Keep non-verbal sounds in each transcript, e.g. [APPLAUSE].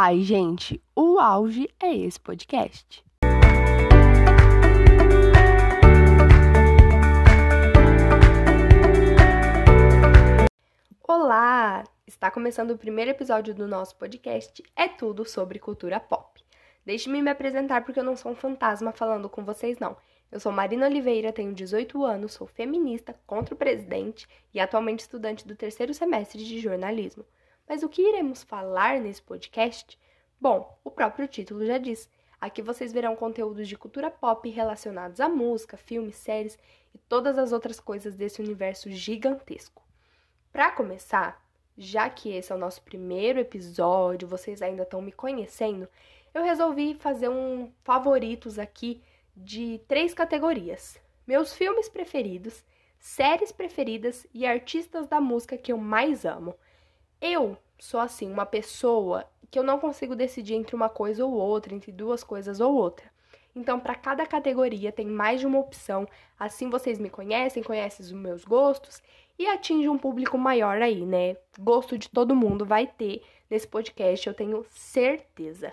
Ai, gente, o auge é esse podcast. Olá! Está começando o primeiro episódio do nosso podcast É Tudo sobre Cultura Pop. Deixe-me me apresentar porque eu não sou um fantasma falando com vocês, não. Eu sou Marina Oliveira, tenho 18 anos, sou feminista, contra o presidente e atualmente estudante do terceiro semestre de jornalismo. Mas o que iremos falar nesse podcast? Bom, o próprio título já diz. Aqui vocês verão conteúdos de cultura pop relacionados à música, filmes, séries e todas as outras coisas desse universo gigantesco. Para começar, já que esse é o nosso primeiro episódio, vocês ainda estão me conhecendo, eu resolvi fazer um favoritos aqui de três categorias: meus filmes preferidos, séries preferidas e artistas da música que eu mais amo. Eu sou assim, uma pessoa que eu não consigo decidir entre uma coisa ou outra, entre duas coisas ou outra. Então, para cada categoria tem mais de uma opção. Assim vocês me conhecem, conhecem os meus gostos e atinge um público maior aí, né? Gosto de todo mundo vai ter nesse podcast, eu tenho certeza.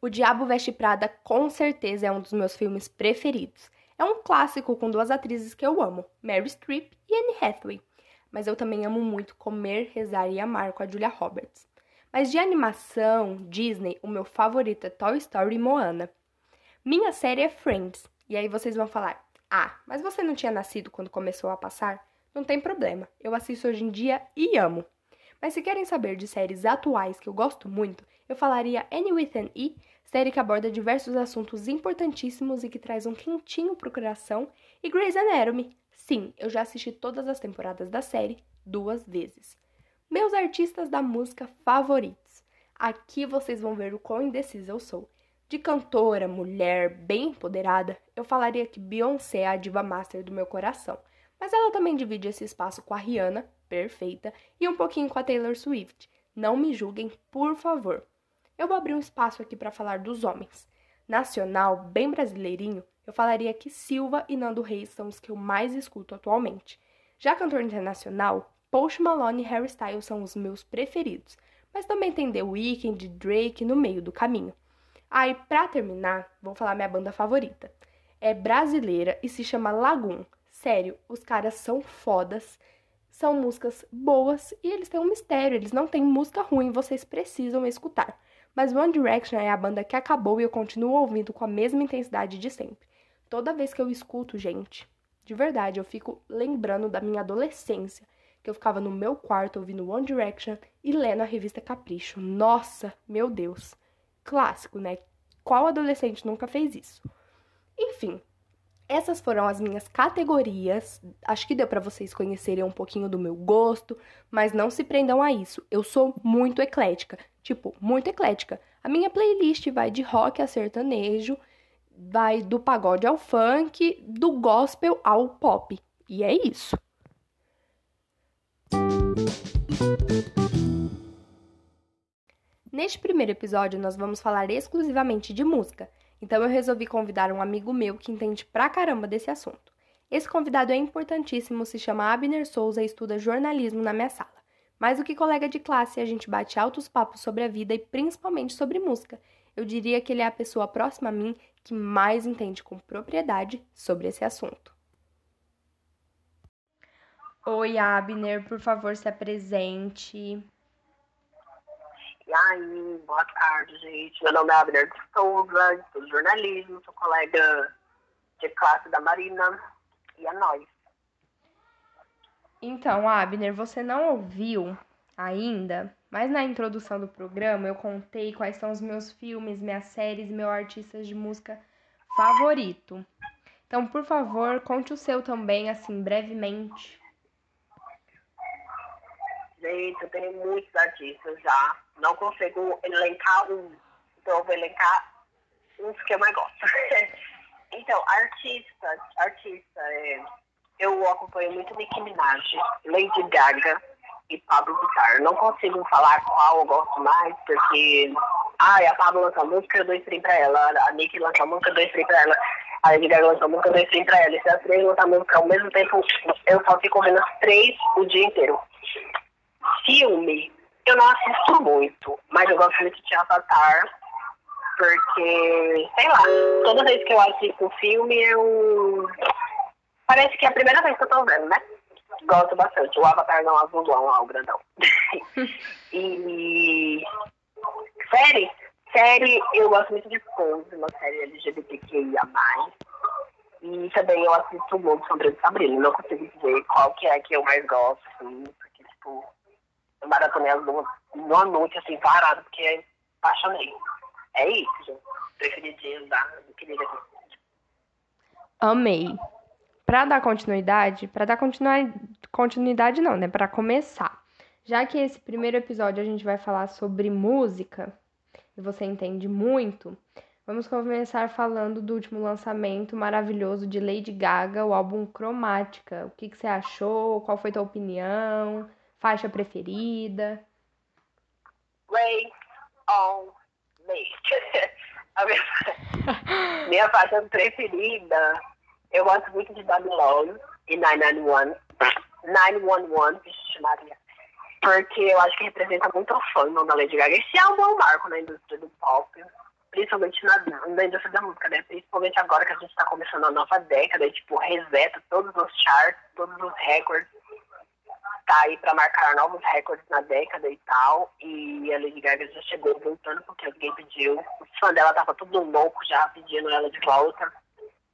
O Diabo Veste Prada com certeza é um dos meus filmes preferidos. É um clássico com duas atrizes que eu amo, Mary Streep e Anne Hathaway. Mas eu também amo muito Comer, Rezar e Amar com a Julia Roberts. Mas de animação, Disney, o meu favorito é Toy Story e Moana. Minha série é Friends. E aí vocês vão falar: "Ah, mas você não tinha nascido quando começou a passar?" Não tem problema. Eu assisto hoje em dia e amo. Mas se querem saber de séries atuais que eu gosto muito, eu falaria Annie with an E, série que aborda diversos assuntos importantíssimos e que traz um quentinho pro coração, e Grey's Anatomy. Sim, eu já assisti todas as temporadas da série duas vezes. Meus artistas da música favoritos. Aqui vocês vão ver o quão indecisa eu sou. De cantora, mulher, bem empoderada, eu falaria que Beyoncé é a diva master do meu coração. Mas ela também divide esse espaço com a Rihanna, perfeita, e um pouquinho com a Taylor Swift. Não me julguem, por favor. Eu vou abrir um espaço aqui para falar dos homens. Nacional, bem brasileirinho, eu falaria que Silva e Nando Reis são os que eu mais escuto atualmente. Já cantor internacional, Post Malone e Harry Styles são os meus preferidos, mas também tem The Weeknd e Drake no meio do caminho. Aí, ah, pra terminar, vou falar minha banda favorita. É brasileira e se chama Lagoon. Sério, os caras são fodas, são músicas boas e eles têm um mistério, eles não têm música ruim, vocês precisam escutar. Mas One Direction é a banda que acabou e eu continuo ouvindo com a mesma intensidade de sempre. Toda vez que eu escuto, gente, de verdade, eu fico lembrando da minha adolescência, que eu ficava no meu quarto ouvindo One Direction e lendo a revista Capricho. Nossa, meu Deus. Clássico, né? Qual adolescente nunca fez isso? Enfim, essas foram as minhas categorias. Acho que deu para vocês conhecerem um pouquinho do meu gosto, mas não se prendam a isso. Eu sou muito eclética, tipo, muito eclética. A minha playlist vai de rock a sertanejo, vai do pagode ao funk, do gospel ao pop. E é isso. Neste primeiro episódio, nós vamos falar exclusivamente de música. Então eu resolvi convidar um amigo meu que entende pra caramba desse assunto. Esse convidado é importantíssimo, se chama Abner Souza e estuda jornalismo na minha sala. Mais do que colega de classe, a gente bate altos papos sobre a vida e principalmente sobre música. Eu diria que ele é a pessoa próxima a mim que mais entende com propriedade sobre esse assunto. Oi, Abner, por favor, se apresente. E aí, boa tarde, gente. Meu nome é Abner de Souza, estudo jornalismo, sou colega de classe da Marina. E é nóis. Então, Abner, você não ouviu ainda, mas na introdução do programa eu contei quais são os meus filmes, minhas séries, meus artistas de música favorito. Então, por favor, conte o seu também, assim, brevemente. Eu tenho muitos artistas já não consigo elencar um. Então eu vou elencar uns que eu mais gosto. [LAUGHS] então, artista, artista, é, eu acompanho muito Nicki Minaj, Lady Gaga e Pablo Vittar. Não consigo falar qual eu gosto mais, porque ai, a Pablo lançou música, eu dou stream pra ela. A Nicki lançou música, eu dou stream pra ela. A Lady Gaga lançou música, eu dou stream pra ela. E se as três lançam música ao mesmo tempo, eu só fico ouvindo as três o dia inteiro. Filme, eu não assisto muito, mas eu gosto muito de Avatar, porque, sei lá, toda vez que eu assisto um filme, eu. Parece que é a primeira vez que eu tô vendo, né? Gosto bastante. O Avatar não azulão lá, o grandão. [LAUGHS] e. Série? Série, eu gosto muito de Pose, uma série LGBTQIA. E também eu assisto muito de Sabrina. Não consigo dizer qual que é que eu mais gosto, assim, maratonei as duas numa noite, assim, parado, porque apaixonei. É isso, gente. Preferidinho da querida Amei. Para dar continuidade, para dar continuidade, continuidade não, né? Para começar. Já que esse primeiro episódio a gente vai falar sobre música, e você entende muito, vamos começar falando do último lançamento maravilhoso de Lady Gaga, o álbum Cromática. O que, que você achou? Qual foi tua opinião? Faixa preferida? Ray on [LAUGHS] a minha, minha faixa preferida, eu gosto muito de Babylon e 991. 911, vixe Maria. Porque eu acho que representa muito a fama da Lady Gaga. Esse é um bom marco na indústria do pop, principalmente na, na indústria da música, né? Principalmente agora que a gente está começando a nova década e, tipo, reseta todos os charts, todos os recordes tá aí para marcar novos recordes na década e tal. E a Lady Gaga já chegou voltando porque alguém pediu. O fã dela tava tudo louco já pedindo ela de volta.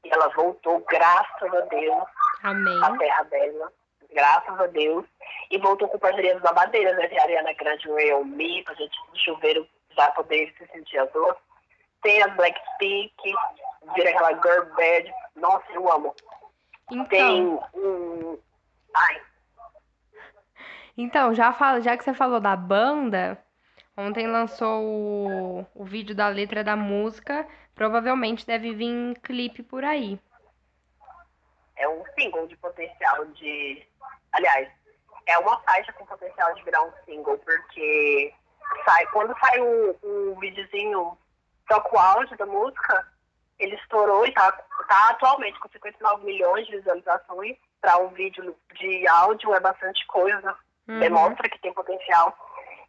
E ela voltou, graças a Deus. Amém. A terra dela. Graças a Deus. E voltou com parcerias babadeiras, né? De Ariana Grande Real Me, pra gente no chuveiro já poder se sentir as duas. Tem as Blackpink, vira aquela girl bad. Nossa, eu amo. Então... Tem um. Ai, então, já, fala, já que você falou da banda, ontem lançou o, o vídeo da letra da música. Provavelmente deve vir clipe por aí. É um single de potencial de. Aliás, é uma faixa com potencial de virar um single, porque sai, quando sai o, o videozinho, toca o áudio da música, ele estourou e tá, tá atualmente com 59 milhões de visualizações. Para um vídeo de áudio é bastante coisa uhum. demonstra que tem potencial.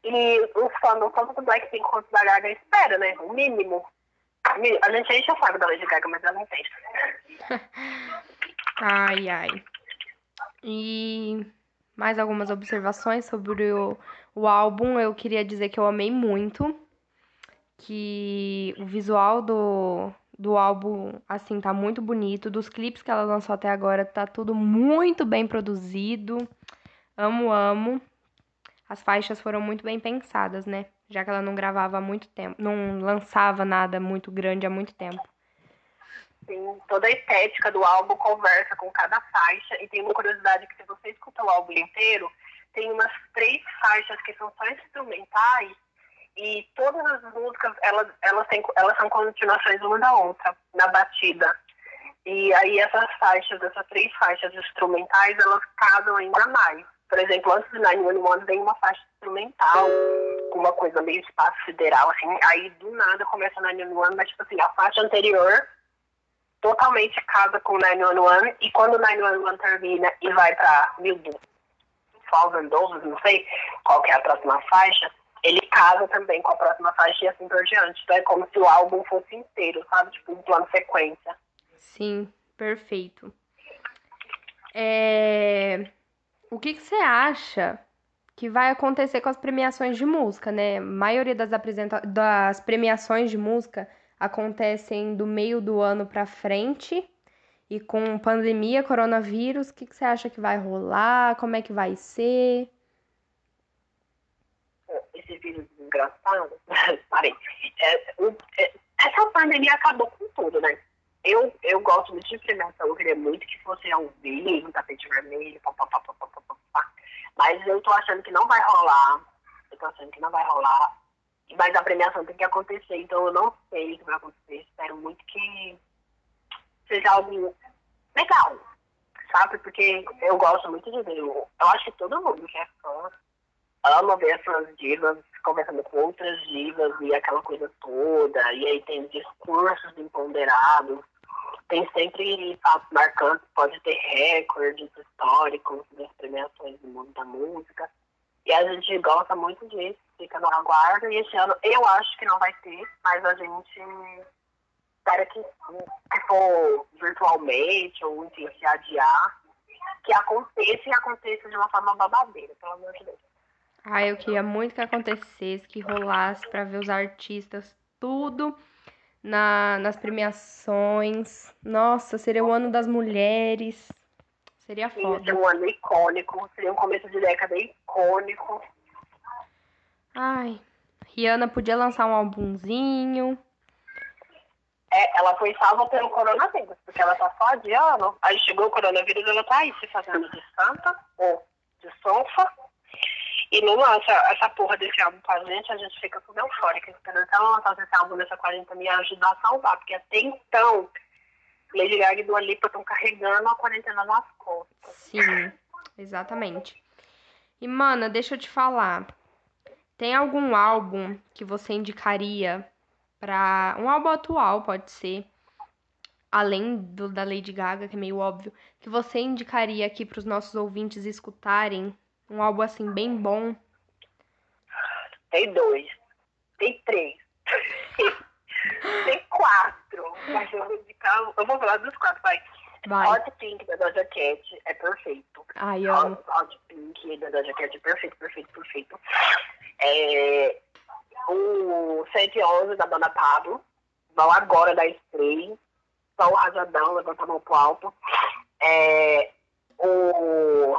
E os fãs, tanto do Blackpink quanto da Gaga, espera, né? O mínimo. A gente enche o saco da Lady Gaga, mas ela não tem. [LAUGHS] ai, ai. E mais algumas observações sobre o, o álbum. Eu queria dizer que eu amei muito. Que o visual do, do álbum, assim, tá muito bonito. Dos clipes que ela lançou até agora, tá tudo muito bem produzido. Amo, amo. As faixas foram muito bem pensadas, né? Já que ela não gravava há muito tempo, não lançava nada muito grande há muito tempo. Sim, toda a estética do álbum conversa com cada faixa. E tem uma curiosidade que se você escuta o álbum inteiro, tem umas três faixas que são só instrumentais e todas as músicas elas, elas, têm, elas são continuações uma da outra, na batida. E aí essas faixas, essas três faixas instrumentais, elas casam ainda mais. Por exemplo, antes do 911 vem uma faixa instrumental, com uma coisa meio espaço sideral, assim, aí do nada começa o 911, mas tipo assim, a faixa anterior totalmente casa com o 911, e quando o 911 termina e vai Thousand Dollars, não sei qual que é a próxima faixa, ele casa também com a próxima faixa e assim por diante. Então é como se o álbum fosse inteiro, sabe? Tipo, um plano sequência. Sim, perfeito. É... O que, que você acha que vai acontecer com as premiações de música, né? A maioria das, apresenta... das premiações de música acontecem do meio do ano para frente. E com pandemia, coronavírus, o que, que você acha que vai rolar? Como é que vai ser? Esse vírus desgraçado. [LAUGHS] Parei. É, é, essa pandemia acabou com tudo, né? Eu, eu gosto muito de premiação, eu queria muito que fosse ao vivo, tapete vermelho, papapá, mas eu tô achando que não vai rolar. Eu tô achando que não vai rolar. Mas a premiação tem que acontecer, então eu não sei o que vai acontecer. Espero muito que seja algo legal, sabe? Porque eu gosto muito de ver. Eu, acho que todo mundo que é fã ama ver essas divas conversando com outras divas e aquela coisa toda. E aí tem discursos empoderados tem sempre fatos marcantes, pode ter recordes históricos das premiações do mundo da música. E a gente gosta muito disso, fica no aguardo. E esse ano eu acho que não vai ter, mas a gente espera que, se for virtualmente ou enfim, se adiar, que aconteça e aconteça de uma forma babadeira, pelo amor de Deus. Ah, eu queria muito que acontecesse, que rolasse para ver os artistas tudo na, nas premiações. Nossa, seria o ano das mulheres. Seria foda. Seria um ano icônico, seria um começo de década icônico. Ai, Rihanna podia lançar um álbumzinho. É, ela foi salva pelo coronavírus, porque ela tá só adiando. Aí chegou o coronavírus, ela tá aí se fazendo de santa ou de sonfa. E não lança essa porra desse álbum pra gente, a gente fica tudo eufórica, esperando que ela lançasse esse álbum nessa 40 me ajudar a salvar, porque até então, Lady Gaga e Dua Lipa estão carregando a quarentena nas costas. Sim, exatamente. E, mana, deixa eu te falar. Tem algum álbum que você indicaria para um álbum atual, pode ser, além do da Lady Gaga, que é meio óbvio, que você indicaria aqui para os nossos ouvintes escutarem um álbum assim bem bom? Tem dois, tem três, [LAUGHS] tem quatro, mas eu vou indicar, eu vou falar dos quatro, vai. Vai. Hot Pink da Doja Cat é perfeito. Ai, Hot Pink da Doja Cat é perfeito, perfeito, perfeito. É, o 111 da Dona Pablo, vão agora da Spray, só o Rajadão, levanta a mão pro alto. É, o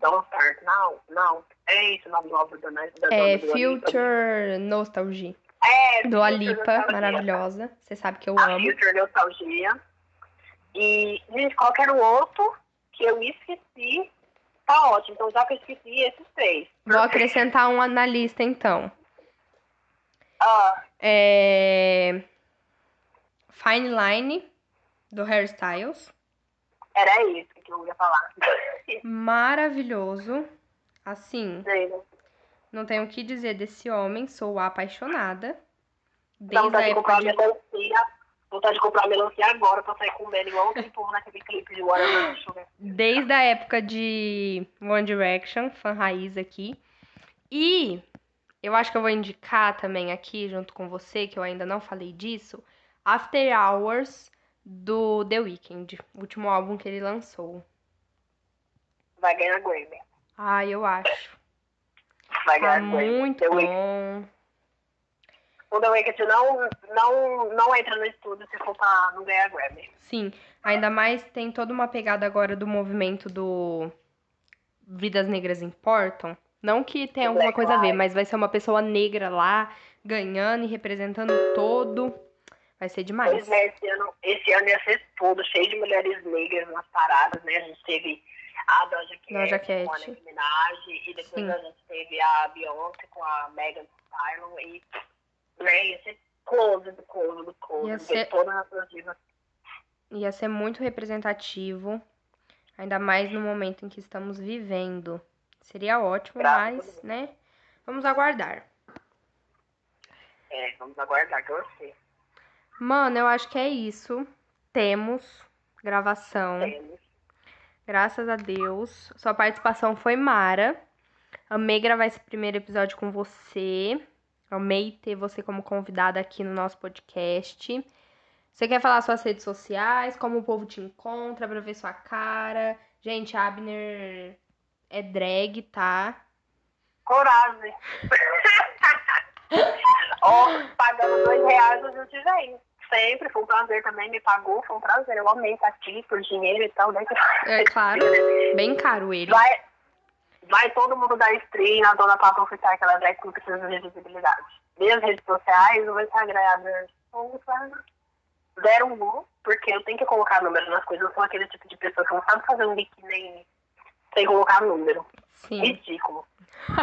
Don't Start Now, não, é isso o nome novo da, da É Dona. Future Nostalgia. É, Do Alipa, maravilhosa. Você sabe que eu A amo. Future Nostalgia. E, gente, qual que era o outro que eu esqueci? Tá ótimo, então já que eu esqueci, esses três. Vou acrescentar um na lista então. Ah, É... Fine Line, do Hairstyles. era isso que eu ia falar. [LAUGHS] Maravilhoso. Assim, não tenho o que dizer desse homem, sou apaixonada. Desde a vontade de época comprar de... melancia. Vontade de comprar melancia agora pra sair comendo igual aquele povo naquele clipe de Sugar. [GASPS] Desde a época de One Direction, fã raiz aqui. E eu acho que eu vou indicar também aqui, junto com você, que eu ainda não falei disso, After Hours do The Weeknd, último álbum que ele lançou. Vai ganhar Grammy. Ah, eu acho. Vai Tá ganhar Grammy. muito The bom. O The Weeknd não, não, não entra no estúdio se for pra não ganhar Grammy. Sim, ainda mais tem toda uma pegada agora do movimento do Vidas Negras Importam. Não que tenha alguma coisa a ver, mas vai ser uma pessoa negra lá, ganhando e representando todo. Vai ser demais. Pois é, esse ano, esse ano ia ser tudo, cheio de mulheres negras nas paradas, né? A gente teve a Doja Cat, Doja com a. Nicki Minaj, e depois Sim. a gente teve a Beyoncé com a Megan Stallion, e né, ia ser close do close do close, Ia ser- todas as suas divas. Ia ser muito representativo, ainda mais no momento em que estamos vivendo. Seria ótimo, a mas, né? Vamos aguardar. É, vamos aguardar que eu sei. Mano, eu acho que é isso. Temos gravação. Temos. Graças a Deus. Sua participação foi mara. Amei gravar esse primeiro episódio com você. Amei ter você como convidada aqui no nosso podcast. Você quer falar suas redes sociais, como o povo te encontra pra ver sua cara? Gente, a Abner é drag, tá? Coragem. [LAUGHS] Ó, pagando dois reais a gente vem. Sempre, foi um prazer também, me pagou, foi um prazer. Eu amei estar aqui por dinheiro e tal, né? É [LAUGHS] claro, bem caro ele. Vai, vai todo mundo dar stream na Dona Papa Oficial, aquela drag que não precisa de visibilidade. Minhas redes sociais, o Instagram, é zero um, porque eu tenho que colocar número nas coisas. Eu sou aquele tipo de pessoa que não sabe fazer um link nem sem colocar número. Sim. Ridículo.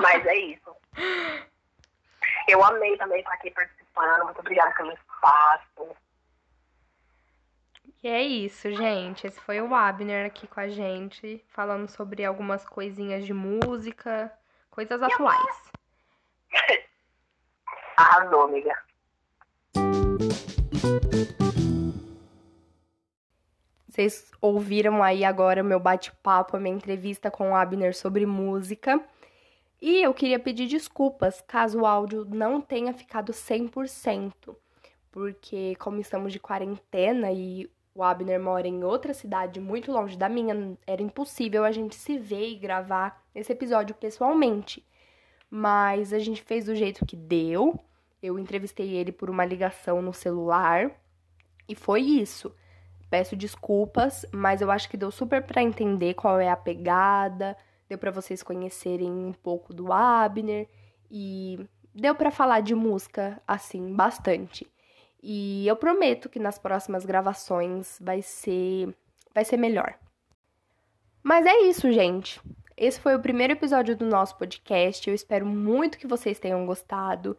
Mas é isso. [LAUGHS] Eu amei também estar aqui participando. Muito obrigada pelo espaço. E é isso, gente. Esse foi o Abner aqui com a gente, falando sobre algumas coisinhas de música, coisas atuais. [LAUGHS] Arrasou, amiga. Vocês ouviram aí agora o meu bate-papo, a minha entrevista com o Abner sobre música. E eu queria pedir desculpas caso o áudio não tenha ficado 100%, porque como estamos de quarentena e o Abner mora em outra cidade muito longe da minha, era impossível a gente se ver e gravar esse episódio pessoalmente. Mas a gente fez do jeito que deu. Eu entrevistei ele por uma ligação no celular e foi isso. Peço desculpas, mas eu acho que deu super para entender qual é a pegada, deu para vocês conhecerem um pouco do Abner e deu para falar de música assim bastante. E eu prometo que nas próximas gravações vai ser vai ser melhor. Mas é isso, gente. Esse foi o primeiro episódio do nosso podcast. Eu espero muito que vocês tenham gostado.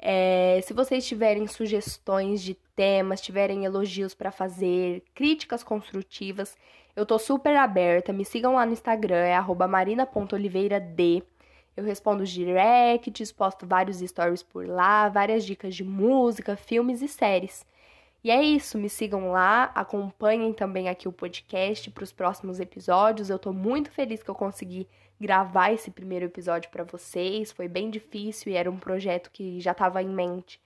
É, se vocês tiverem sugestões de temas, tiverem elogios para fazer, críticas construtivas, eu tô super aberta. Me sigam lá no Instagram, é marina.oliveirad. Eu respondo directs, posto vários stories por lá, várias dicas de música, filmes e séries. E é isso, me sigam lá, acompanhem também aqui o podcast para os próximos episódios. Eu tô muito feliz que eu consegui gravar esse primeiro episódio para vocês. Foi bem difícil e era um projeto que já estava em mente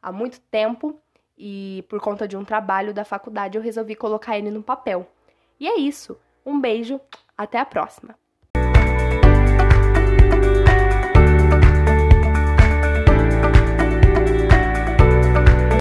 há muito tempo e por conta de um trabalho da faculdade eu resolvi colocar ele no papel. E é isso. Um beijo, até a próxima.